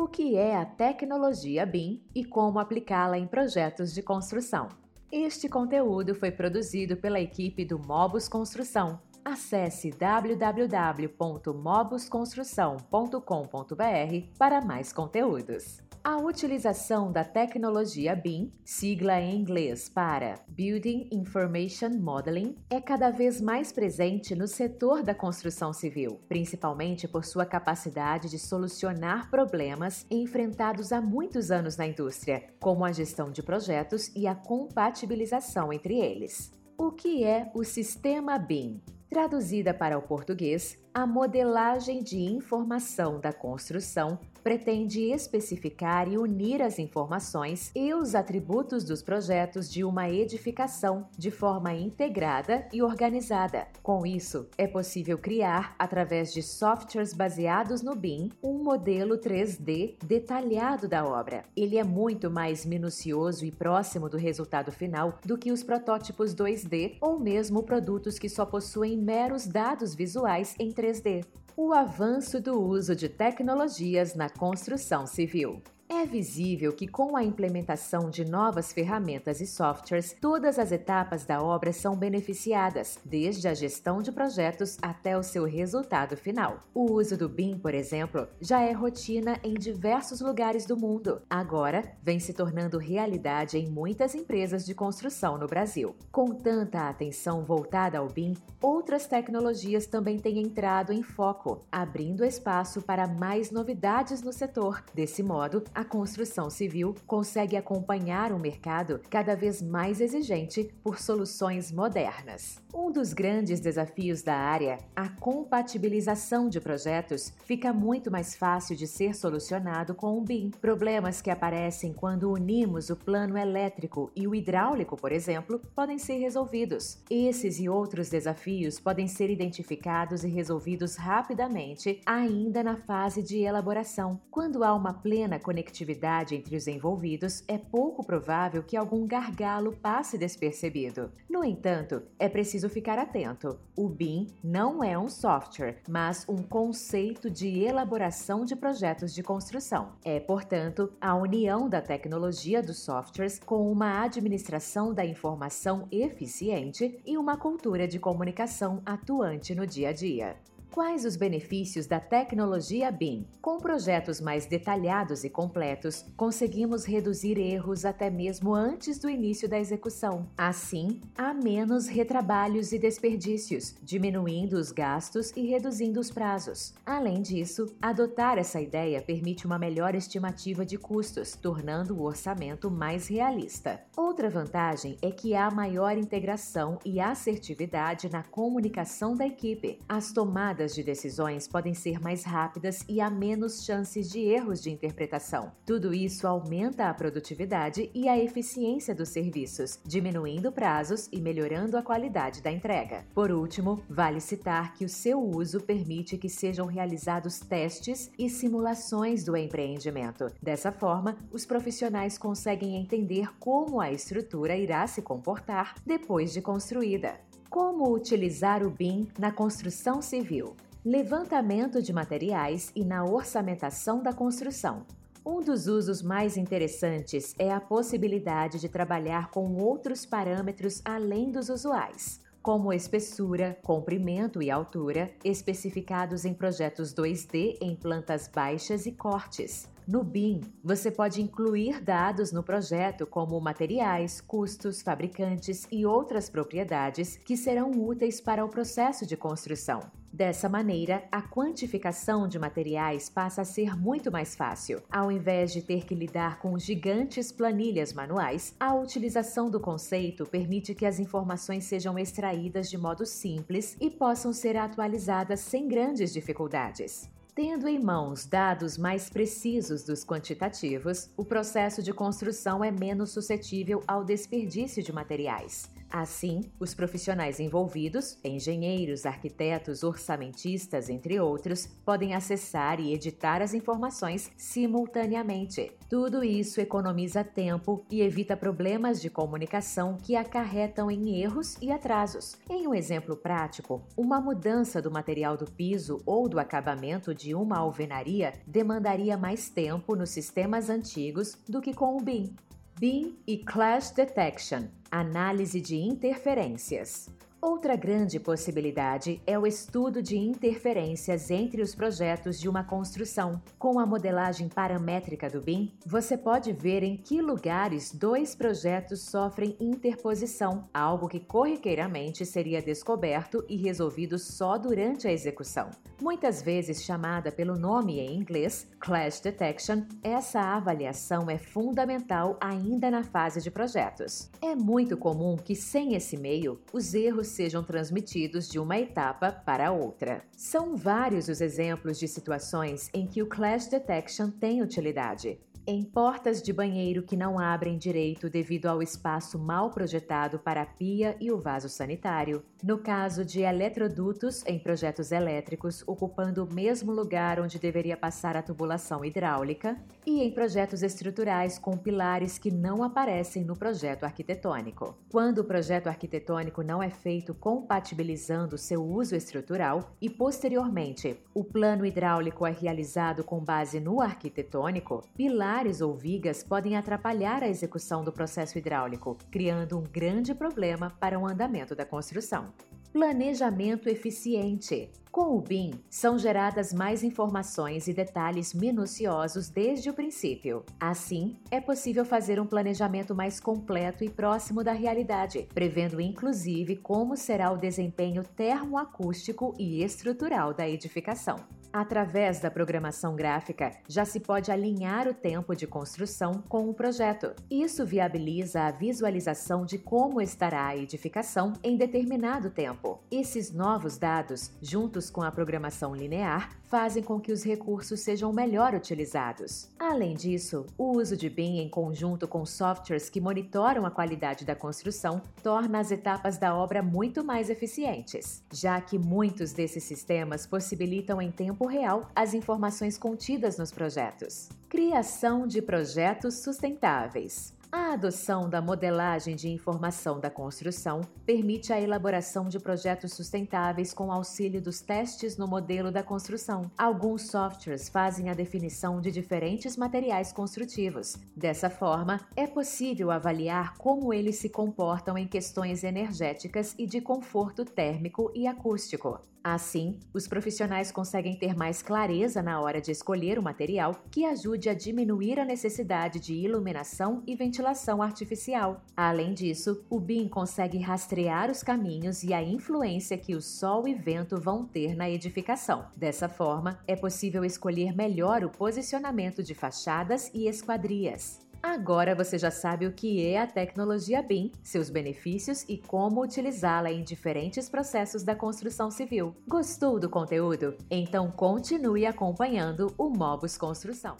O que é a tecnologia BIM e como aplicá-la em projetos de construção. Este conteúdo foi produzido pela equipe do Mobus Construção. Acesse www.mobusconstrução.com.br para mais conteúdos. A utilização da tecnologia BIM, sigla em inglês para Building Information Modeling, é cada vez mais presente no setor da construção civil, principalmente por sua capacidade de solucionar problemas enfrentados há muitos anos na indústria, como a gestão de projetos e a compatibilização entre eles. O que é o sistema BIM? Traduzida para o português, a modelagem de informação da construção pretende especificar e unir as informações e os atributos dos projetos de uma edificação de forma integrada e organizada. Com isso, é possível criar, através de softwares baseados no BIM, um modelo 3D detalhado da obra. Ele é muito mais minucioso e próximo do resultado final do que os protótipos 2D ou mesmo produtos que só possuem meros dados visuais em 3D. O avanço do uso de tecnologias na construção civil. É visível que, com a implementação de novas ferramentas e softwares, todas as etapas da obra são beneficiadas, desde a gestão de projetos até o seu resultado final. O uso do BIM, por exemplo, já é rotina em diversos lugares do mundo. Agora, vem se tornando realidade em muitas empresas de construção no Brasil. Com tanta atenção voltada ao BIM, outras tecnologias também têm entrado em foco, abrindo espaço para mais novidades no setor. Desse modo, a construção civil consegue acompanhar um mercado cada vez mais exigente por soluções modernas. Um dos grandes desafios da área, a compatibilização de projetos, fica muito mais fácil de ser solucionado com o BIM. Problemas que aparecem quando unimos o plano elétrico e o hidráulico, por exemplo, podem ser resolvidos. Esses e outros desafios podem ser identificados e resolvidos rapidamente, ainda na fase de elaboração. Quando há uma plena conexão conectividade entre os envolvidos, é pouco provável que algum gargalo passe despercebido. No entanto, é preciso ficar atento. O BIM não é um software, mas um conceito de elaboração de projetos de construção. É, portanto, a união da tecnologia dos softwares com uma administração da informação eficiente e uma cultura de comunicação atuante no dia a dia. Quais os benefícios da tecnologia BIM? Com projetos mais detalhados e completos, conseguimos reduzir erros até mesmo antes do início da execução. Assim, há menos retrabalhos e desperdícios, diminuindo os gastos e reduzindo os prazos. Além disso, adotar essa ideia permite uma melhor estimativa de custos, tornando o orçamento mais realista. Outra vantagem é que há maior integração e assertividade na comunicação da equipe. As tomadas de decisões podem ser mais rápidas e há menos chances de erros de interpretação. Tudo isso aumenta a produtividade e a eficiência dos serviços, diminuindo prazos e melhorando a qualidade da entrega. Por último, vale citar que o seu uso permite que sejam realizados testes e simulações do empreendimento. Dessa forma, os profissionais conseguem entender como a estrutura irá se comportar depois de construída. Como utilizar o BIM na construção civil? Levantamento de materiais e na orçamentação da construção. Um dos usos mais interessantes é a possibilidade de trabalhar com outros parâmetros além dos usuais, como espessura, comprimento e altura, especificados em projetos 2D em plantas baixas e cortes. No BIM, você pode incluir dados no projeto como materiais, custos, fabricantes e outras propriedades que serão úteis para o processo de construção. Dessa maneira, a quantificação de materiais passa a ser muito mais fácil. Ao invés de ter que lidar com gigantes planilhas manuais, a utilização do conceito permite que as informações sejam extraídas de modo simples e possam ser atualizadas sem grandes dificuldades. Tendo em mãos dados mais precisos dos quantitativos, o processo de construção é menos suscetível ao desperdício de materiais. Assim, os profissionais envolvidos, engenheiros, arquitetos, orçamentistas, entre outros, podem acessar e editar as informações simultaneamente. Tudo isso economiza tempo e evita problemas de comunicação que acarretam em erros e atrasos. Em um exemplo prático, uma mudança do material do piso ou do acabamento de uma alvenaria demandaria mais tempo nos sistemas antigos do que com o BIM. BIM e Clash Detection análise de interferências. Outra grande possibilidade é o estudo de interferências entre os projetos de uma construção. Com a modelagem paramétrica do BIM, você pode ver em que lugares dois projetos sofrem interposição, algo que corriqueiramente seria descoberto e resolvido só durante a execução. Muitas vezes chamada pelo nome em inglês Clash Detection, essa avaliação é fundamental ainda na fase de projetos. É muito comum que, sem esse meio, os erros sejam transmitidos de uma etapa para outra. São vários os exemplos de situações em que o Clash Detection tem utilidade em portas de banheiro que não abrem direito devido ao espaço mal projetado para a pia e o vaso sanitário, no caso de eletrodutos em projetos elétricos ocupando o mesmo lugar onde deveria passar a tubulação hidráulica, e em projetos estruturais com pilares que não aparecem no projeto arquitetônico. Quando o projeto arquitetônico não é feito compatibilizando seu uso estrutural e posteriormente o plano hidráulico é realizado com base no arquitetônico, pilares pilares ou vigas podem atrapalhar a execução do processo hidráulico, criando um grande problema para o andamento da construção. Planejamento eficiente. Com o BIM, são geradas mais informações e detalhes minuciosos desde o princípio. Assim, é possível fazer um planejamento mais completo e próximo da realidade, prevendo inclusive como será o desempenho termoacústico e estrutural da edificação. Através da programação gráfica, já se pode alinhar o tempo de construção com o projeto. Isso viabiliza a visualização de como estará a edificação em determinado tempo. Esses novos dados, juntos com a programação linear, fazem com que os recursos sejam melhor utilizados. Além disso, o uso de BIM em conjunto com softwares que monitoram a qualidade da construção torna as etapas da obra muito mais eficientes, já que muitos desses sistemas possibilitam em tempo tempo real as informações contidas nos projetos. Criação de projetos sustentáveis. A adoção da modelagem de informação da construção permite a elaboração de projetos sustentáveis com auxílio dos testes no modelo da construção. Alguns softwares fazem a definição de diferentes materiais construtivos. Dessa forma, é possível avaliar como eles se comportam em questões energéticas e de conforto térmico e acústico. Assim, os profissionais conseguem ter mais clareza na hora de escolher o material que ajude a diminuir a necessidade de iluminação e ventilação artificial. Além disso, o BIM consegue rastrear os caminhos e a influência que o sol e vento vão ter na edificação. Dessa forma, é possível escolher melhor o posicionamento de fachadas e esquadrias. Agora você já sabe o que é a tecnologia BIM, seus benefícios e como utilizá-la em diferentes processos da construção civil. Gostou do conteúdo? Então continue acompanhando o Mobus Construção.